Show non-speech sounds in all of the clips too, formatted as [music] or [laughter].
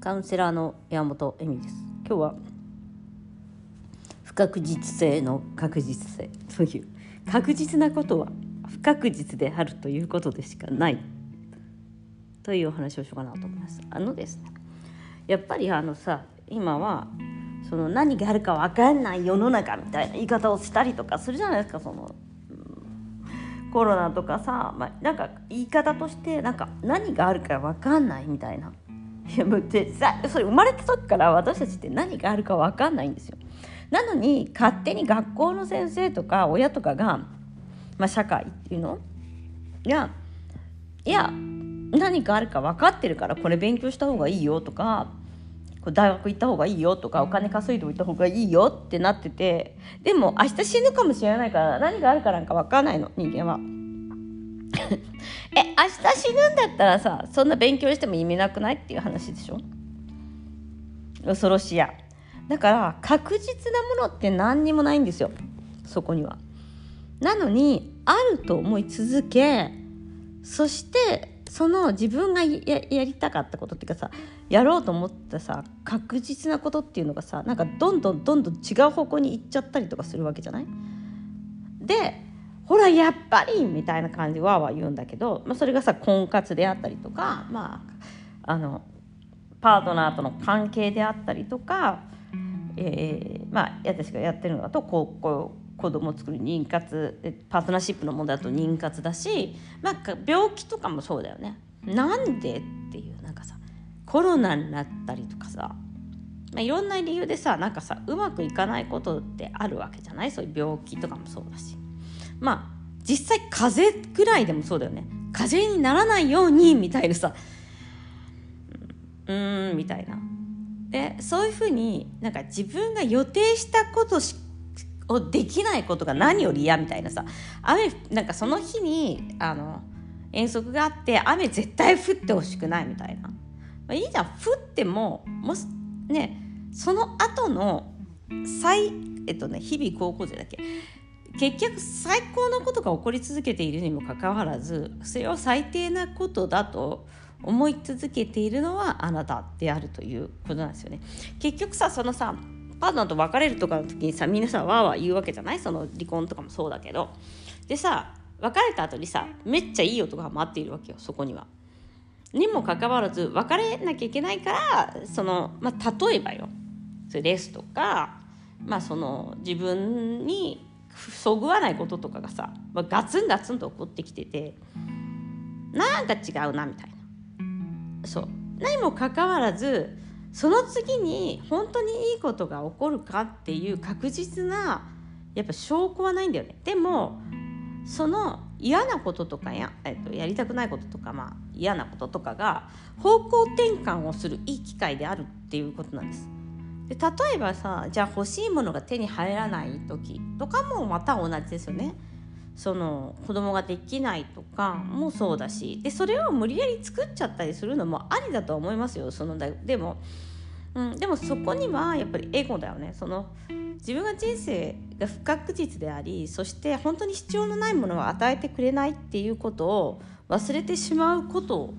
カウンセラーの山本恵美です。今日は不確実性の確実性。という確実なことは不確実であるということでしかない。というお話をしようかなと思います。あのですねやっぱりあのさ今はその何があるか分かんない世の中みたいな言い方をしたりとかするじゃないですかそのコロナとかさ、まあ、なんか言い方としてなんか何があるか分かんないみたいな。もうでさそれ生まれた時から私たちって何があるか分かんないんですよ。なのに勝手に学校の先生とか親とかが、まあ、社会っていうの？いやいや何かあるか分かってるからこれ勉強した方がいいよとか大学行った方がいいよとかお金稼いでおいた方がいいよってなっててでも明日死ぬかもしれないから何があるかなんか分かんないの人間は。え明日死ぬんだったらさそんな勉強しても意味なくないっていう話でしょ？恐ろしや。だから確実なものって何にもないんですよ。そこには。なのにあると思い続けそしてその自分がやりたかったことっていうかさやろうと思ったさ確実なことっていうのがさなんかどんどんどんどん違う方向に行っちゃったりとかするわけじゃない？でほらやっぱりみたいな感じわーわー言うんだけど、まあ、それがさ婚活であったりとかまああのパートナーとの関係であったりとか、えー、まあ私がやってるのだとこうこう子供を作る妊活パートナーシップの問題だと妊活だし、まあ、病気とかもそうだよね。なんでっていうなんかさコロナになったりとかさ、まあ、いろんな理由でさなんかさうまくいかないことってあるわけじゃない？そういう病気とかもそうだしまあ実際風邪ぐらいでもそうだよね。風にならないようにみたいなさ。うーんみたいな。でそういうふうになんか自分が予定したことしをできないことが何より嫌みたいなさ。雨なんかその日にあの遠足があって雨絶対降ってほしくないみたいな、まあ、いいじゃん。降ってももしねその後の最えっとね日々高校生だっけ？結局最高のことが起こり続けているにもかかわらずそれを最低なことだと思い続けているのはあなたであるということなんですよね。結局さそのさパートナーと別れるとかの時にさみんなさわーわー言うわけじゃないその離婚とかもそうだけどでさ別れた後にさめっちゃいい男が待っているわけよそこには。にもかかわらず別れなきゃいけないからその、まあ、例えばよそれレスとか、まあ、その自分にそぐわないこととかがさ、まあ、ガツンガツンと起こってきててなんか違うなみたいな。そう。何もかかわらずその次に本当にいいことが起こるかっていう確実なやっぱ証拠はないんだよね。でもその嫌なこととかや,、えっと、やりたくないこととか、まあ、嫌なこととかが方向転換をするいい機会であるっていうことなんです。で例えばさじゃあ欲しいものが手に入らない時とかもまた同じですよね。その子供ができないとかもそうだし。でそれを無理やり作っちゃったりするのもありだと思いますよ。そのだでも、うん、でもそこにはやっぱりエゴだよね。その自分が人生が不確実でありそして本当に必要のないものを与えてくれないっていうことを忘れてしまうこと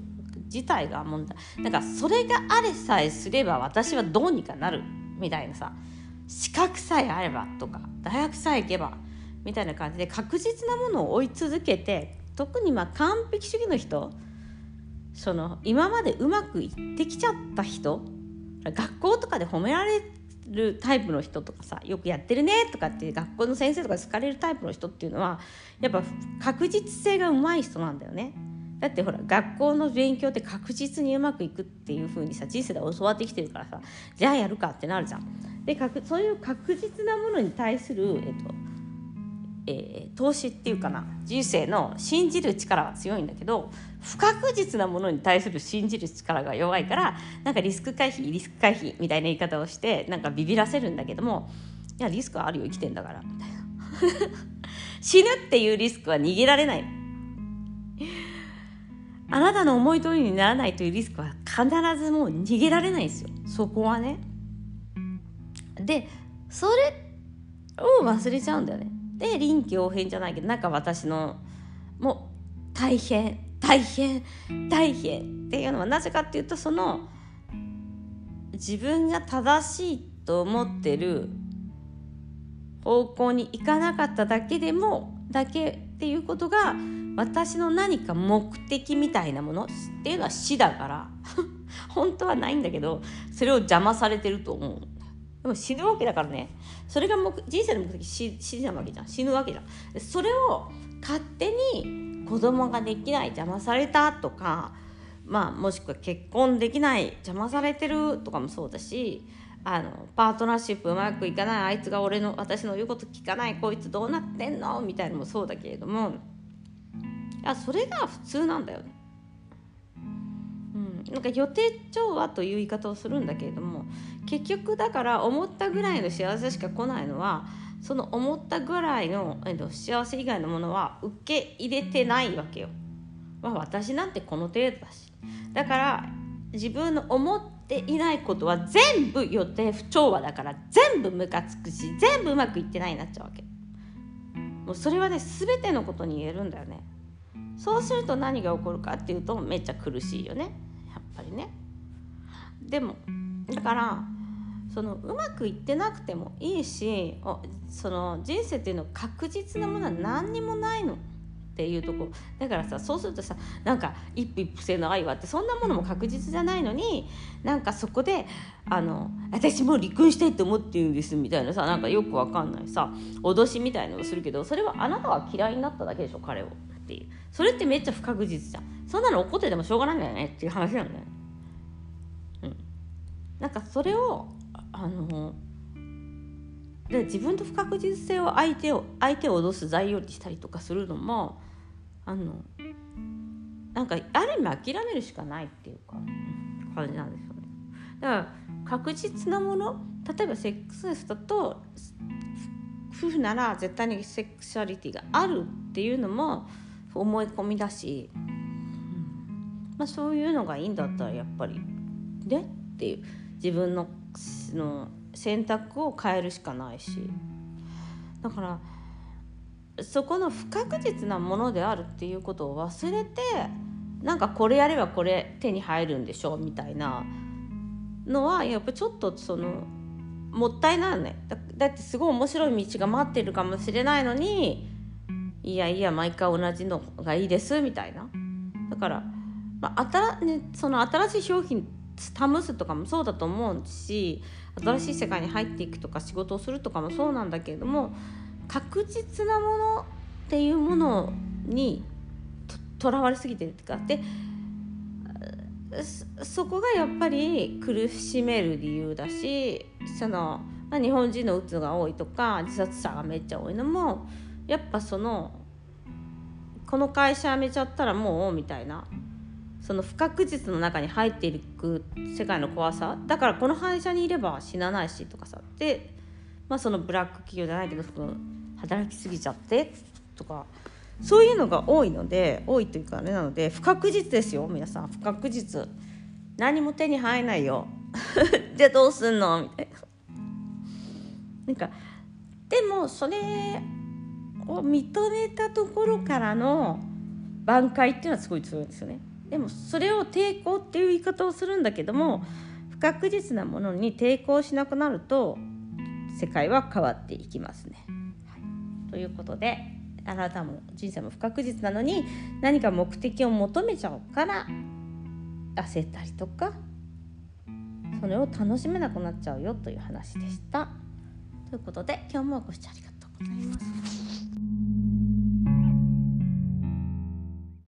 自体が問題。なんかそれがあれさえすれば私はどうにかなる。みたいなさ資格さえあればとか大学さえ行けばみたいな感じで確実なものを追い続けて特にまあ完璧主義の人その今までうまくいってきちゃった人学校とかで褒められるタイプの人とかさよくやってるねとかって学校の先生とか好かれるタイプの人っていうのはやっぱ確実性がうまい人なんだよね。だってほら学校の勉強って確実にうまくいくっていう風にさ人生で教わってきてるからさじゃあやるかってなるじゃん。でそういう確実なものに対する、えっと、えー、投資っていうかな人生の信じる力は強いんだけど不確実なものに対する信じる力が弱いからなんかリスク回避リスク回避みたいな言い方をしてなんかビビらせるんだけどもいやリスクはあるよ生きてんだからみたいな [laughs] 死ぬっていうリスクは逃げられないあなたの思い通りにならないというリスクは必ずもう逃げられないんですよ。そこはね。でそれを忘れちゃうんだよね。で臨機応変じゃないけどなんか私のもう大変大変大変っていうのはなぜかっていうとその自分が正しいと思ってる方向に行かなかっただけでもだけっていうことが私の何か目的みたいなものっていうのは死だから [laughs] 本当はないんだけどそれを邪魔されてると思う。でも死ぬわけだからね。それが目人生の目的死死なわけじゃん。死ぬわけじゃん。それを勝手に子供ができない邪魔されたとかまあもしくは結婚できない邪魔されてるとかもそうだしあのパートナーシップうまくいかないあいつが俺の私の言うこと聞かないこいつどうなってんのみたいなのもそうだけれどもいやそれが普通なんだよね。うん、なんか予定調和という言い方をするんだけれども結局だから思ったぐらいの幸せしか来ないのはその思ったぐらいの、えっと、幸せ以外のものは受け入れてないわけよ。まあ、私なんてこの程度だしだから自分の思っていないことは全部予定不調和だから全部ムカつくし全部うまくいってないになっちゃうわけ。もうそれはね全てのことに言えるんだよね。そうすると何が起こるかっていうとめっちゃ苦しいよね。やっぱりね。でもだからそのうまくいってなくてもいいしその人生っていうのは確実なものは何にもないの。っていうとこ。だからさそうするとさなんか一夫一夫制の愛はってそんなものも確実じゃないのになんかそこであの私もう離婚したいと思ってるんですみたいなさなんかよくわかんないさ脅しみたいなのをするけどそれはあなたは嫌いになっただけでしょ彼をっていう。それってめっちゃ不確実じゃん。そんなの怒っててもしょうがないんだよねっていう話なんだよね。うん。なんかそれをあので自分の不確実性を相手を相手を脅す材料にしたりとかするのもあのなんかある意味諦めるしかないっていうか感じなんですよね。だから確実なもの例えばセックスレスだと夫婦なら絶対にセクシャリティがあるっていうのも思い込みだし、まあ、そういうのがいいんだったらやっぱりでっていう自分のの選択を変えるしかないし。だからそこの不確実なものであるっていうことを忘れてなんかこれやればこれ手に入るんでしょみたいなのはやっぱちょっとそのもったいないね。だだってすごい面白い道が待ってるかもしれないのにいやいや毎回同じのがいいですみたいな。だから、まあ新ね、その新しい商品試すとかもそうだと思うし新しい世界に入っていくとか仕事をするとかもそうなんだけれども確実なものっていうものにとらわれすぎてるっていうかでそこがやっぱり苦しめる理由だしその、ま、日本人のうつが多いとか自殺者がめっちゃ多いのもやっぱそのこの会社辞めちゃったらもうみたいな。その不確実の中に入っていく世界の怖さだからこの会社にいれば死なないしとかさで、まあ、そのブラック企業じゃないけどその働きすぎちゃってとかそういうのが多いので多いというかあれなので不確実ですよ皆さん不確実何も手に入らないよ [laughs] じゃあどうすんの？みたいな。なんかでもそれを認めたところからの挽回っていうのはすごい強いんですよね。でもそれを抵抗っていう言い方をするんだけども不確実なものに抵抗しなくなると世界は変わっていきますね。はい、ということであなたも人生も不確実なのに何か目的を求めちゃうから焦ったりとかそれを楽しめなくなっちゃうよという話でした。ということで今日もご視聴ありがとうございます。